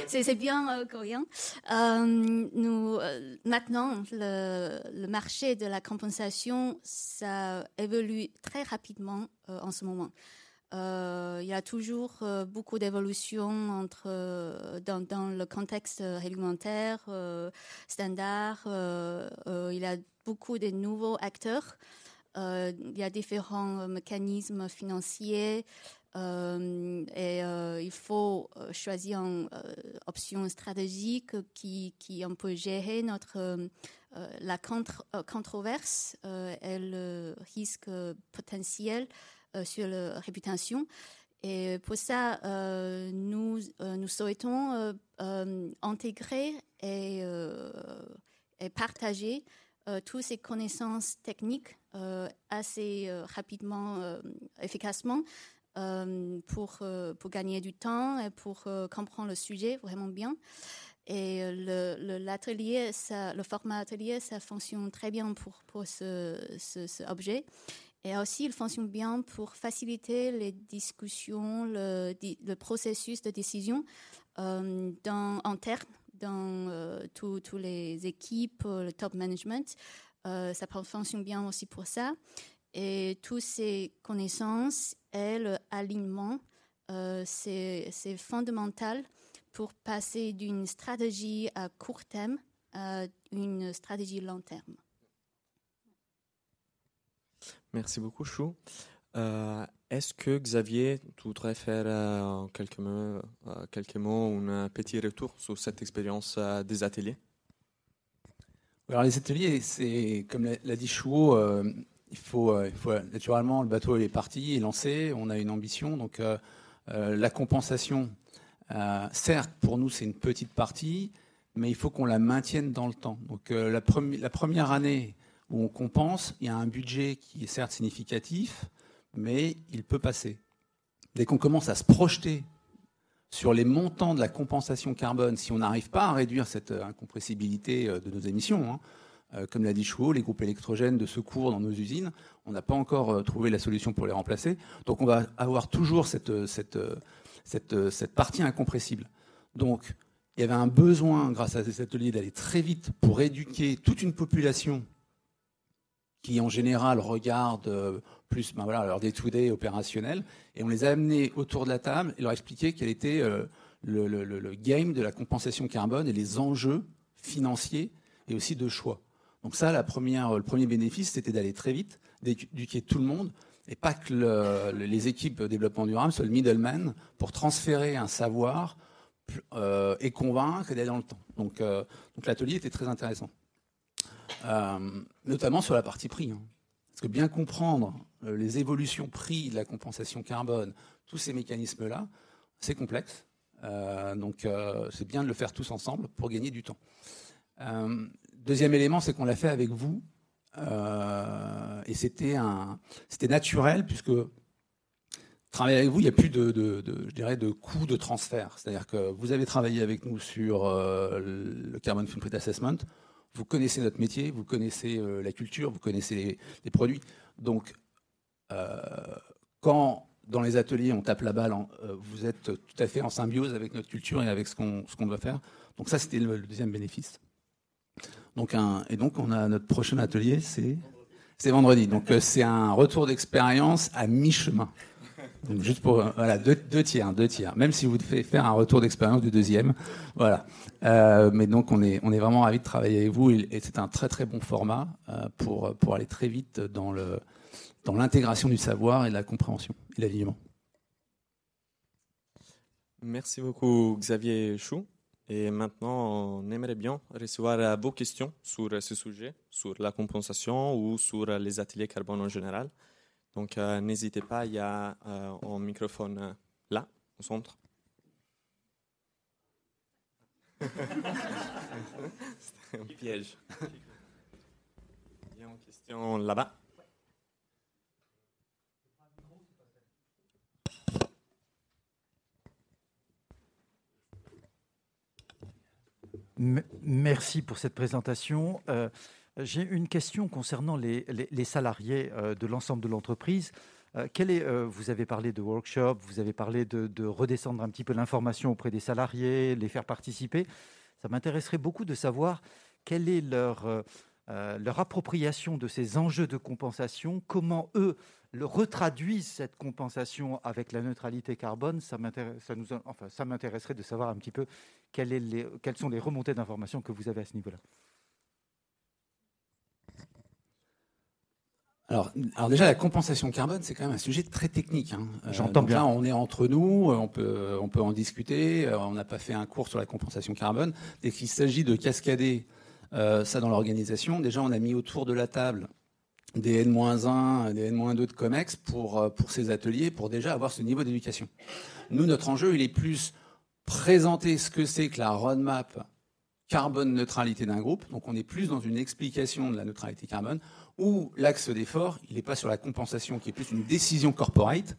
c'est bien coréen. nous, maintenant, le, le, marché de la compensation, ça évolue très rapidement en ce moment. Euh, il y a toujours euh, beaucoup d'évolutions euh, dans, le contexte réglementaire, standard. il y a beaucoup de nouveaux acteurs. il y a différents mécanismes financiers et il faut choisir une option stratégique qui, qui gérer notre la controverse et le risque potentiel sur la réputation. Et pour ça, euh, nous, euh, nous souhaitons euh, intégrer et, partager toutes ces connaissances techniques assez rapidement, efficacement, pour, pour gagner du temps et pour comprendre le sujet vraiment bien. Et l'atelier, le, le, format atelier, ça fonctionne très bien pour, pour ce, ce objet. Et aussi, il fonctionne bien pour faciliter les discussions, le, processus de décision euh, dans, interne dans euh, toutes les équipes, le top management. Euh, ça fonctionne bien aussi pour ça. Et toutes ces connaissances et l'alignement, euh, c'est fondamental pour passer d'une stratégie à court terme à une stratégie long terme. Merci beaucoup, Chou. Euh, est-ce que Xavier, tu voudrais faire euh, quelques mots, euh, quelques mots un petit retour sur cette expérience des ateliers? Alors les ateliers, c'est comme l'a dit Chou, il faut, il, faut, naturellement le bateau est parti, est lancé, on a une ambition, donc la compensation, certes pour nous c'est une petite partie, mais il faut qu'on la maintienne dans le temps. Donc la première année où on compense, il y a un budget qui est certes significatif, mais il peut passer. Dès qu'on commence à se projeter sur les montants de la compensation carbone, si on n'arrive pas à réduire cette euh, incompressibilité euh, de nos émissions, hein, euh, comme l'a dit Chouot, les groupes électrogènes de secours dans nos usines, on n'a pas encore trouvé la solution pour les remplacer. Donc on va avoir toujours cette, cette, cette, cette partie incompressible. Donc il y avait un besoin, grâce à ces ateliers, d'aller très vite pour éduquer toute une population qui en général regardent euh, plus ben voilà, leur day-to-day opérationnel, et on les a amenés autour de la table et leur expliquer quel était euh, le, le, game de la compensation carbone et les enjeux financiers et aussi de choix. Donc ça, la première, le premier bénéfice, c'était d'aller très vite, d'éduquer tout le monde, et pas que les équipes de développement durable soient le middleman pour transférer un savoir euh, et convaincre et d'aller dans le temps. Donc, donc l'atelier était très intéressant. Euh, notamment sur la partie prix. Hein. Parce que bien comprendre euh, les évolutions prix de la compensation carbone, tous ces mécanismes-là, c'est complexe. Euh, donc c'est bien de le faire tous ensemble pour gagner du temps. deuxième élément, c'est qu'on l'a fait avec vous. et c'était c'était naturel puisque travailler avec vous, il n'y a plus de, je dirais, de coûts de transfert. C'est-à-dire que vous avez travaillé avec nous sur le Carbon Footprint Assessment vous connaissez notre métier, vous connaissez euh, la culture, vous connaissez les, produits. Donc, euh, quand dans les ateliers on tape la balle, euh, vous êtes tout à fait en symbiose avec notre culture et avec ce qu'on doit faire. Donc ça, c'était le, deuxième bénéfice. Donc et donc on a notre prochain atelier, c'est c'est vendredi. Donc c'est un retour d'expérience à mi-chemin juste pour euh, voilà deux, tiers, deux tiers. Même si vous devez faire un retour d'expérience du deuxième, voilà. Euh, mais donc on est on est vraiment ravi de travailler avec vous et, c'est un très très bon format euh, pour pour aller très vite dans le dans l'intégration du savoir et de la compréhension et l'alignement. Merci beaucoup Xavier Chou. Et maintenant, on aimerait bien recevoir vos questions sur ce sujet, sur la compensation ou sur les ateliers carbone en général. Donc euh, n'hésitez pas, il y a euh, un microphone euh, là, au centre. Un piège. Il question là-bas. Merci pour cette présentation. J'ai une question concernant les, salariés euh, de l'ensemble de l'entreprise. Euh, euh, vous avez parlé de workshop, vous avez parlé de, redescendre un petit peu l'information auprès des salariés, les faire participer. Ça m'intéresserait beaucoup de savoir quelle est leur, appropriation de ces enjeux de compensation, comment eux le retraduisent cette compensation avec la neutralité carbone. Ça m'intéresserait enfin, de savoir un petit peu les, quelles sont les remontées d'informations que vous avez à ce niveau-là. Alors, alors, déjà, la compensation carbone, c'est quand même un sujet très technique. Hein. J'entends bien. Là, on est entre nous, on peut, on peut en discuter. On n'a pas fait un cours sur la compensation carbone. Dès qu'il s'agit de cascader euh, ça dans l'organisation, déjà, on a mis autour de la table des N-1, des N-2 de COMEX pour, euh, pour ces ateliers, pour déjà avoir ce niveau d'éducation. Nous, notre enjeu, il est plus présenter ce que c'est que la roadmap carbone neutralité d'un groupe. Donc, on est plus dans une explication de la neutralité carbone, où l'axe d'effort, il n'est pas sur la compensation, qui est plus une décision corporate,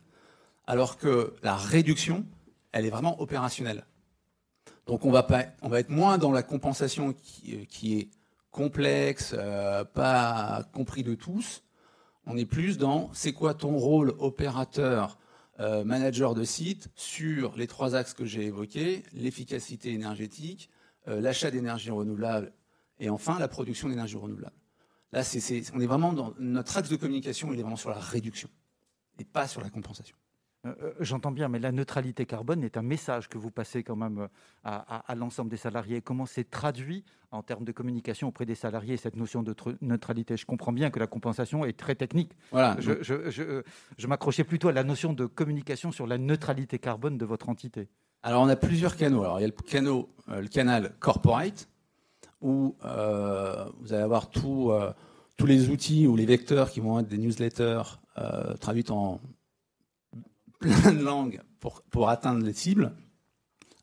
alors que la réduction, elle est vraiment opérationnelle. Donc, on va, pas, on va être moins dans la compensation qui, euh, est complexe, euh, pas compris de tous. On est plus dans c'est quoi ton rôle opérateur, euh, manager de site sur les trois axes que j'ai évoqués, l'efficacité énergétique, l'achat d'énergie renouvelable et enfin la production d'énergie renouvelable. Là, on est vraiment dans notre axe de communication, il est vraiment sur la réduction et pas sur la compensation. Euh, euh, j'entends bien, mais la neutralité carbone est un message que vous passez quand même euh, à, l'ensemble des salariés. Comment c'est traduit en termes de communication auprès des salariés, cette notion de neutralité? Je comprends bien que la compensation est très technique. Voilà. Je, m'accrochais plutôt à la notion de communication sur la neutralité carbone de votre entité. Alors, on a plusieurs canaux. Alors, il y a le, le canal corporate, où vous allez avoir tous les outils ou les vecteurs qui vont être des newsletters traduits en plein de langues pour, atteindre les cibles.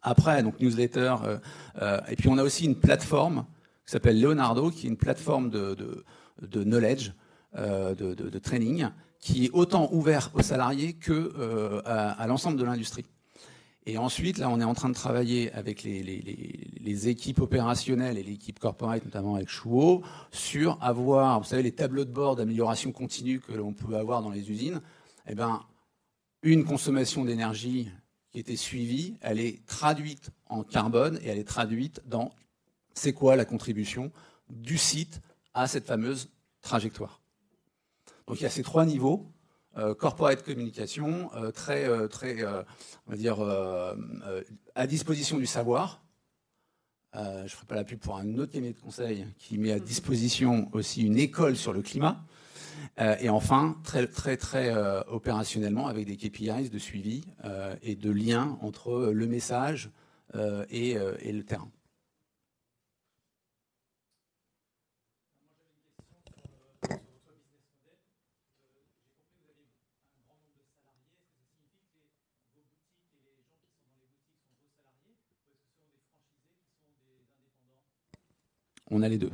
Après, donc newsletter, euh, euh, et puis on a aussi une plateforme qui s'appelle Leonardo, qui est une plateforme de, knowledge, euh, de, de, training, qui est autant ouvert aux salariés que euh, à, à l'ensemble de l'industrie. Et ensuite, là, on est en train de travailler avec les, équipes opérationnelles et l'équipe corporate, notamment avec Chouo, sur avoir, vous savez, les tableaux de bord d'amélioration continue que l'on peut avoir dans les usines. Eh ben, une consommation d'énergie qui était suivie, elle est traduite en carbone et elle est traduite dans c'est quoi la contribution du site à cette fameuse trajectoire. Donc il y a ces trois niveaux corporate communication, euh, très, euh, très on va dire, à disposition du savoir. je ne ferai pas la pub pour un autre cabinet de conseil qui met à disposition aussi une école sur le climat. Euh, et enfin, très, très, très euh, opérationnellement, avec des KPIs de suivi euh, et de lien entre le message et le terrain. On a les deux.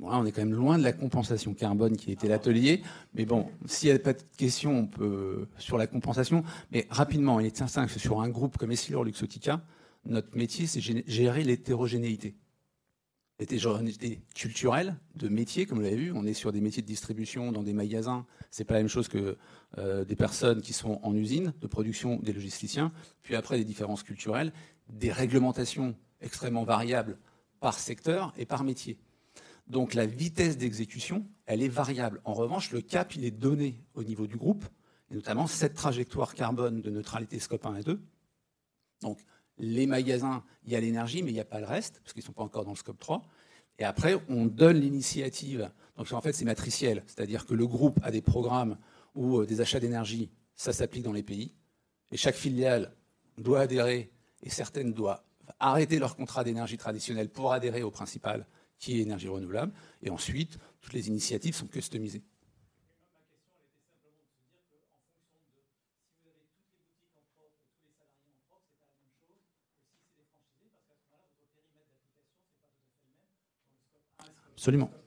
On est quand même loin de la compensation carbone qui était l'atelier. Mais bon, s'il n'y a pas de questions on peut, sur la compensation. Mais rapidement, il est certain que sur un groupe comme Essilor Luxotica, notre métier, c'est gérer l'hétérogénéité. L'hétérogénéité culturelle de métiers, comme vous l'avez vu. On est sur des métiers de distribution dans des magasins. C'est pas la même chose que euh, des personnes qui sont en usine de production, des logisticiens. Puis après, des différences culturelles, des réglementations extrêmement variables par secteur et par métier. Donc la vitesse d'exécution, elle est variable. En revanche, le cap, il est donné au niveau du groupe, notamment cette trajectoire carbone de neutralité scope 1 et 2. Donc les magasins, il y a l'énergie, mais il n'y a pas le reste, parce qu'ils ne sont pas encore dans le scope 3. Et après, on donne l'initiative. Donc en fait, c'est matriciel, c'est-à-dire que le groupe a des programmes ou euh, des achats d'énergie, ça s'applique dans les pays. Et chaque filiale doit adhérer, et certaines doivent arrêter leur contrat d'énergie traditionnel pour adhérer au principal qui est énergie renouvelable. Et ensuite, toutes les initiatives sont customisées. Absolument.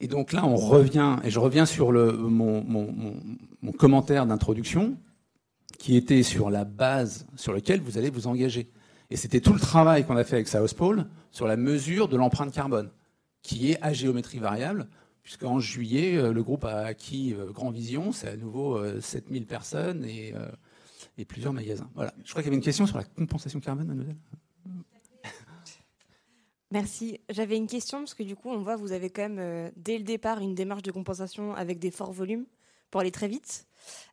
Et donc là, on revient, et je reviens sur mon, commentaire d'introduction, qui était sur la base sur laquelle vous allez vous engager. Et c'était tout le travail qu'on a fait avec South Pole sur la mesure de l'empreinte carbone, qui est à géométrie variable, puisqu'en juillet, euh, le groupe a acquis euh, Grand Vision, c'est à nouveau 7000 personnes et, et, plusieurs magasins. Voilà. Je crois qu'il y avait une question sur la compensation carbone, mademoiselle? Merci. J'avais une question parce que du coup, on voit, vous avez quand même, dès le départ, une démarche de compensation avec des forts volumes pour aller très vite.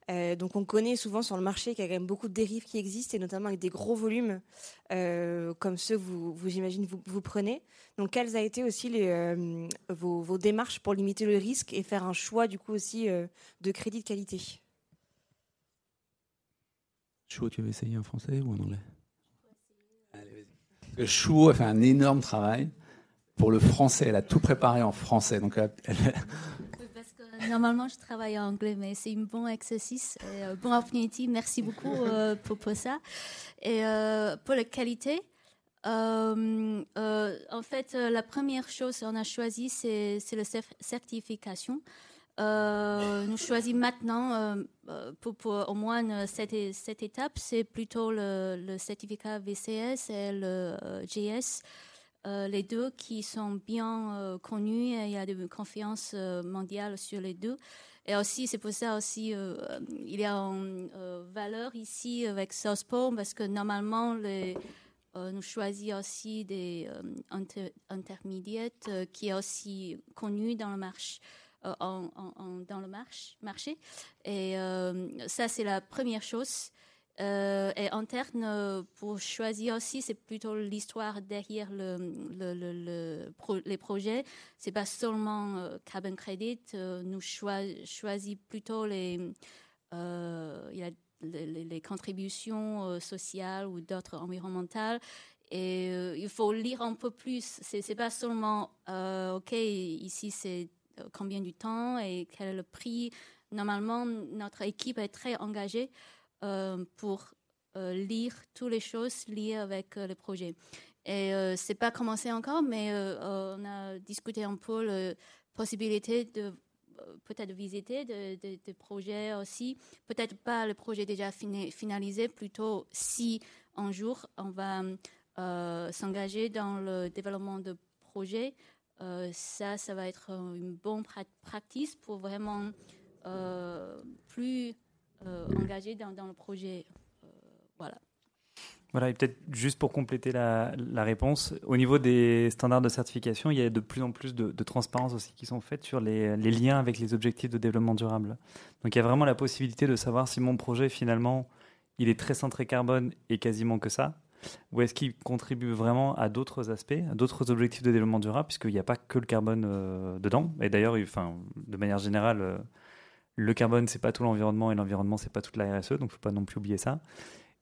Euh, donc on connaît souvent sur le marché qu'il y a quand même beaucoup de dérives qui existent, et notamment avec des gros volumes euh, comme ceux que vous, vous j'imagine, vous, prenez. Donc quelles ont été aussi euh, vos, démarches pour limiter le risque et faire un choix du coup aussi de crédit de qualité? Chou, tu veux essayer en français ou en anglais? Chou a fait un énorme travail. Pour le français, elle a tout préparé en français. Donc, Normalement, je travaille en anglais, mais c'est un bon exercice, et, euh, bon opportunité. Merci beaucoup euh, pour, ça. Et euh, pour la qualité, en fait, la première chose qu'on a choisi, c'est la certification. Nous choisissons maintenant, pour, au moins cette, étape, c'est plutôt le, certificat VCS et le GS. Euh, les deux qui sont bien euh, connus. Il y a de confiance euh, mondiale sur les deux. Et aussi, c'est pour ça aussi, il y a une valeur ici avec Southport parce que normalement, nous choisissons aussi des intermédiaires qui sont aussi connus dans le marché. Dans le marché. Et ça, c'est la première chose. Euh, et interne, euh, pour choisir aussi, c'est plutôt l'histoire derrière le, le, le, les projets. C'est pas seulement euh, carbon credit. nous choisissons plutôt les, contributions sociales ou d'autres environnementales. Et il faut lire un peu plus. C'est, c'est pas seulement, OK, ici c'est combien du temps et quel est le prix. Normalement, notre équipe est très engagée. Euh, pour euh, lire toutes les choses liées avec euh, le projet. Et c'est pas commencé encore, mais on a discuté un peu la possibilité de peut-être visiter des projets aussi. Peut-être pas le projet déjà finalisé, plutôt si un jour on va s'engager dans le développement de projets. Ça, ça va être une bonne pratique pour vraiment plus euh, engagés dans, le projet. Euh, voilà. Voilà, et peut-être juste pour compléter la, réponse, au niveau des standards de certification, il y a de plus en plus de, transparence aussi qui sont faites sur les, liens avec les objectifs de développement durable. Donc il y a vraiment la possibilité de savoir si mon projet finalement il est très centré carbone et quasiment que ça, ou est-ce qu'il contribue vraiment à d'autres aspects, à d'autres objectifs de développement durable, puisqu'il n'y a pas que le carbone euh, dedans. Et d'ailleurs, enfin, de manière générale, le carbone, c'est pas tout l'environnement et l'environnement, c'est pas toute la RSE, donc faut pas non plus oublier ça.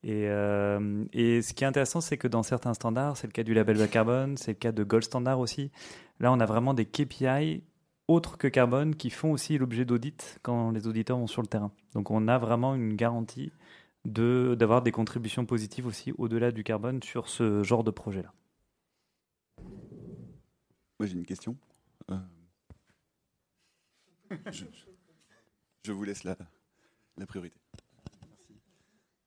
Et, euh, et ce qui est intéressant, c'est que dans certains standards, c'est le cas du label bas carbone, c'est le cas de Gold Standard aussi. Là, on a vraiment des KPI autres que carbone qui font aussi l'objet d'audits quand les auditeurs vont sur le terrain. Donc, on a vraiment une garantie de d'avoir des contributions positives aussi au-delà du carbone sur ce genre de projet-là. Moi, j'ai une question. Euh, je vous laisse la, la priorité.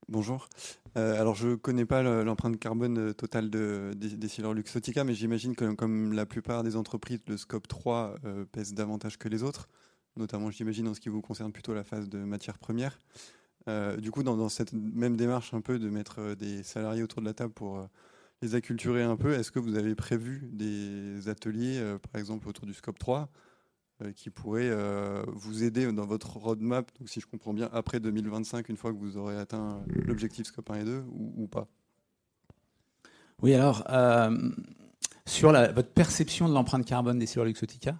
Bonjour. Euh, alors, je ne connais pas l'empreinte carbone euh, totale de, des, Luxotica, mais j'imagine que, comme la plupart des entreprises, le scope 3 euh, pèse davantage que les autres, notamment, j'imagine, en ce qui vous concerne plutôt la phase de matière première. du coup, dans, cette même démarche un peu de mettre des salariés autour de la table pour les acculturer un peu, est-ce que vous avez prévu des ateliers, par exemple, autour du scope 3 euh, qui pourrait euh, vous aider dans votre roadmap, donc si je comprends bien, après 2025, une fois que vous aurez atteint l'objectif Scope 1 et 2, ou, pas? Oui, alors, euh, sur votre perception de l'empreinte carbone des cellules Luxotica,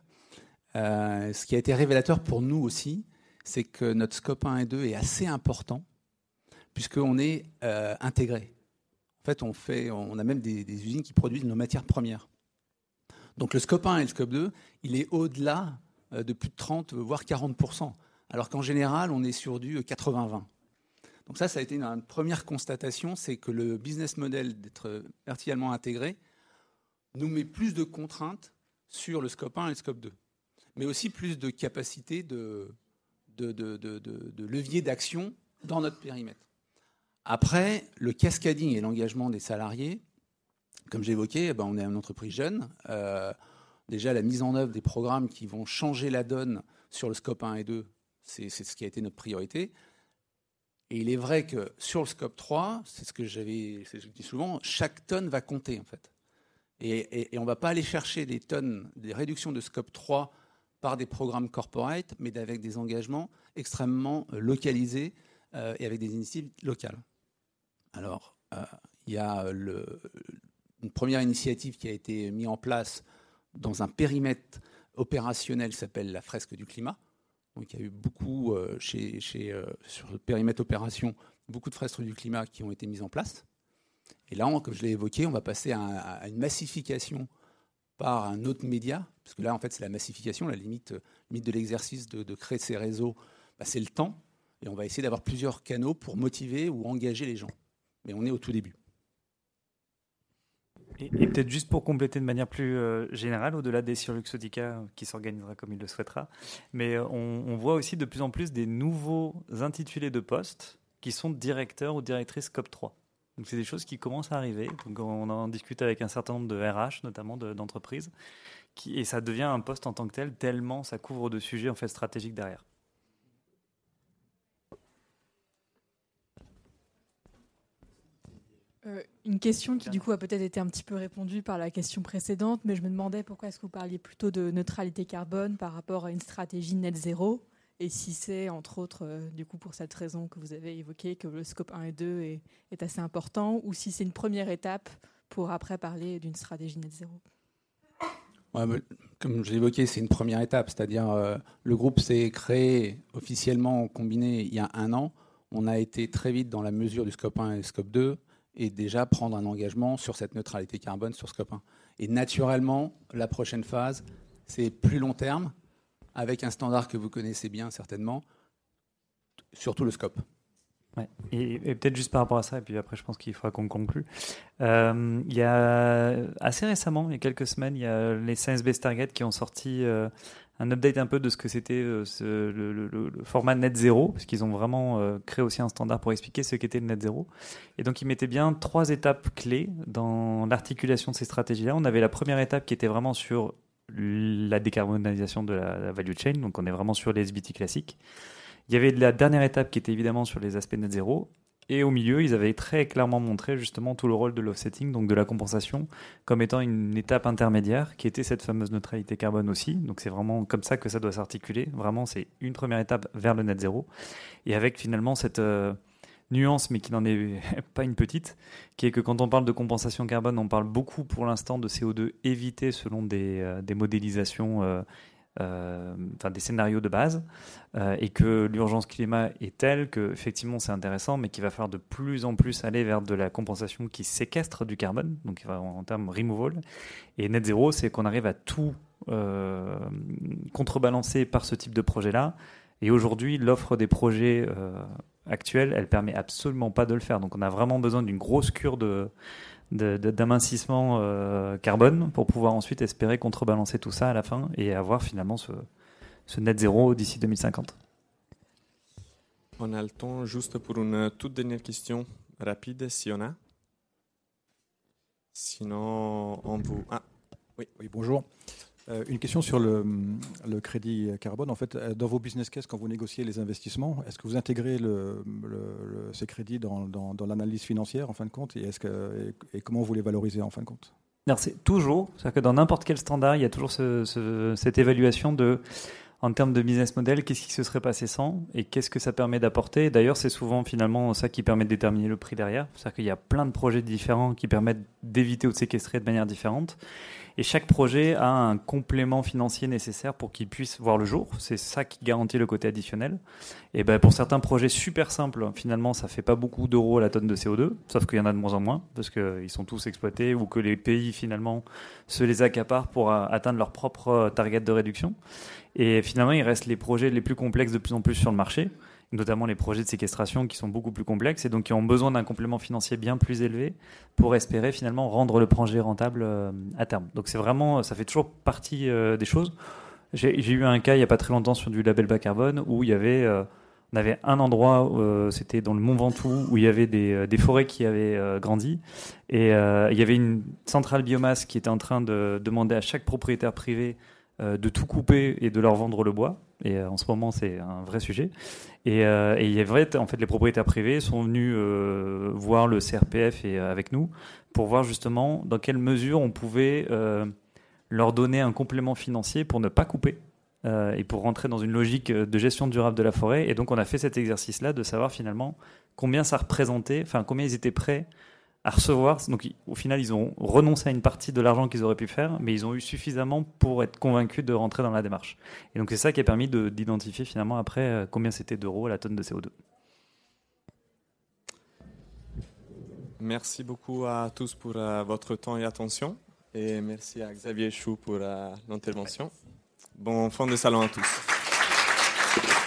ce qui a été révélateur pour nous aussi, c'est que notre Scope 1 et 2 est assez important, puisqu'on est intégré. En fait, on, a même des, usines qui produisent nos matières premières. Donc le scope 1 et le scope 2, il est au-delà euh, de plus de 30, voire 40%, alors qu'en général, on est sur du 80-20. Donc ça, ça a été une, première constatation, c'est que le business model d'être verticalement intégré nous met plus de contraintes sur le scope 1 et le scope 2, mais aussi plus de capacité de, de, de, de levier d'action dans notre périmètre. Après, le cascading et l'engagement des salariés, comme j'évoquais, eh ben, on est une entreprise jeune. Euh, déjà, la mise en œuvre des programmes qui vont changer la donne sur le scope 1 et 2, c'est ce qui a été notre priorité. Et il est vrai que sur le scope 3, c'est ce que j'avais, je dis souvent, chaque tonne va compter en fait. Et, on ne va pas aller chercher des tonnes, des réductions de scope 3 par des programmes corporate, mais avec des engagements extrêmement euh, localisés euh, et avec des initiatives locales. Alors, euh, il y a une première initiative qui a été mise en place dans un périmètre opérationnel qui s'appelle la fresque du climat. Donc, il y a eu beaucoup, sur le périmètre opération, beaucoup de fresques du climat qui ont été mises en place. Et là, comme je l'ai évoqué, on va passer à, une massification par un autre média, parce que là, en fait, c'est la massification, la limite, de l'exercice de, créer ces réseaux, bah, c'est le temps, et on va essayer d'avoir plusieurs canaux pour motiver ou engager les gens. Mais on est au tout début. Et, peut-être juste pour compléter de manière plus euh, générale, au-delà des Luxotica qui s'organisera comme il le souhaitera, mais euh, on, voit aussi de plus en plus des nouveaux intitulés de postes qui sont directeurs ou directrices COP 3. Donc c'est des choses qui commencent à arriver. Donc on en discute avec un certain nombre de RH, notamment d'entreprises, et ça devient un poste en tant que tel, tellement ça couvre de sujets en fait stratégiques derrière. Euh, une question qui du coup a peut-être été un petit peu répondue par la question précédente, mais je me demandais pourquoi est-ce que vous parliez plutôt de neutralité carbone par rapport à une stratégie net zéro? Et si c'est, entre autres, euh, du coup, pour cette raison que vous avez évoquée, que le scope 1 et 2 est, assez important, ou si c'est une première étape pour après parler d'une stratégie net zéro? Comme j'ai évoqué, c'est une première étape, c'est-à-dire euh, le groupe s'est créé officiellement, combiné il y a un an. On a été très vite dans la mesure du scope 1 et scope 2 et déjà prendre un engagement sur cette neutralité carbone sur scope 1. Et naturellement, la prochaine phase, c'est plus long terme, avec un standard que vous connaissez bien certainement, surtout le scope. Et, peut-être juste par rapport à ça, et puis après je pense qu'il faudra qu'on conclue. Euh, il y a assez récemment, il y a quelques semaines, il y a les Science Based Target qui ont sorti euh, un update un peu de ce que c'était euh, le, format net zéro, parce qu'ils ont vraiment créé aussi un standard pour expliquer ce qu'était le net zéro. Et donc ils mettaient bien trois étapes clés dans l'articulation de ces stratégies-là. On avait la première étape qui était vraiment sur la décarbonisation de la, value chain, donc on est vraiment sur les SBT classiques. Il y avait la dernière étape qui était évidemment sur les aspects net zéro, et au milieu, ils avaient très clairement montré justement tout le rôle de l'offsetting, donc de la compensation, comme étant une étape intermédiaire, qui était cette fameuse neutralité carbone aussi. Donc c'est vraiment comme ça que ça doit s'articuler. Vraiment, c'est une première étape vers le net zéro, et avec finalement cette euh, nuance, mais qui n'en est [laughs] pas une petite, qui est que quand on parle de compensation carbone, on parle beaucoup pour l'instant de CO2 évité selon des, euh, modélisations, euh, euh, enfin des scénarios de base, et que l'urgence climat est telle que effectivement c'est intéressant, mais qu'il va falloir de plus en plus aller vers de la compensation qui séquestre du carbone, donc en, termes removal. Et net zéro, c'est qu'on arrive à tout contrebalancer par ce type de projet-là. Et aujourd'hui, l'offre des projets actuelle, elle permet absolument pas de le faire. Donc on a vraiment besoin d'une grosse cure de, d'amincissement euh, carbone pour pouvoir ensuite espérer contrebalancer tout ça à la fin et avoir finalement ce, net zéro d'ici 2050. On a le temps juste pour une toute dernière question rapide, si on a. Sinon, on vous... Ah, oui. oui, bonjour. Euh, une question sur le, crédit carbone. En fait, euh, dans vos business cases, quand vous négociez les investissements, est-ce que vous intégrez ces crédits dans, l'analyse financière en fin de compte et, comment vous les valorisez en fin de compte? C'est toujours, c'est-à-dire que dans n'importe quel standard, il y a toujours cette évaluation de, en termes de business model, qu'est-ce qui se serait passé sans et qu'est-ce que ça permet d'apporter. D'ailleurs, c'est souvent finalement ça qui permet de déterminer le prix derrière. C'est-à-dire qu'il y a plein de projets différents qui permettent d'éviter ou de séquestrer de manière différente. Et chaque projet a un complément financier nécessaire pour qu'il puisse voir le jour. C'est ça qui garantit le côté additionnel. Et ben pour certains projets super simples, finalement, ça fait pas beaucoup d'euros à la tonne de CO2, sauf qu'il y en a de moins en moins parce qu'ils sont tous exploités ou que les pays finalement se les accaparent pour atteindre leur propre target de réduction. Et finalement, il reste les projets les plus complexes de plus en plus sur le marché notamment les projets de séquestration qui sont beaucoup plus complexes et donc qui ont besoin d'un complément financier bien plus élevé pour espérer finalement rendre le projet rentable euh, à terme. Donc c'est vraiment, ça fait toujours partie euh, des choses. J'ai eu un cas il n'y a pas très longtemps sur du label bas carbone où il y avait euh, On avait un endroit, c'était dans le Mont Ventoux, où il y avait des, forêts qui avaient grandi. Et il y avait une centrale biomasse qui était en train de demander à chaque propriétaire privé de tout couper et de leur vendre le bois. Et euh, en ce moment, c'est un vrai sujet. Et, euh, il y avait, en fait, les propriétaires privés sont venus euh, voir le CRPF et avec nous pour voir justement dans quelle mesure on pouvait leur donner un complément financier pour ne pas couper et pour rentrer dans une logique de gestion durable de la forêt. Et donc, on a fait cet exercice-là de savoir finalement combien ça représentait, enfin combien ils étaient prêts recevoir. Donc, au final, ils ont renoncé à une partie de l'argent qu'ils auraient pu faire, mais ils ont eu suffisamment pour être convaincus de rentrer dans la démarche. Et donc, c'est ça qui a permis de- d'identifier finalement après euh, combien c'était d'euros à la tonne de CO2. Merci beaucoup à tous pour euh, votre temps et attention. Et merci à Xavier Chou pour euh, l'intervention. Bon fin de salon à tous.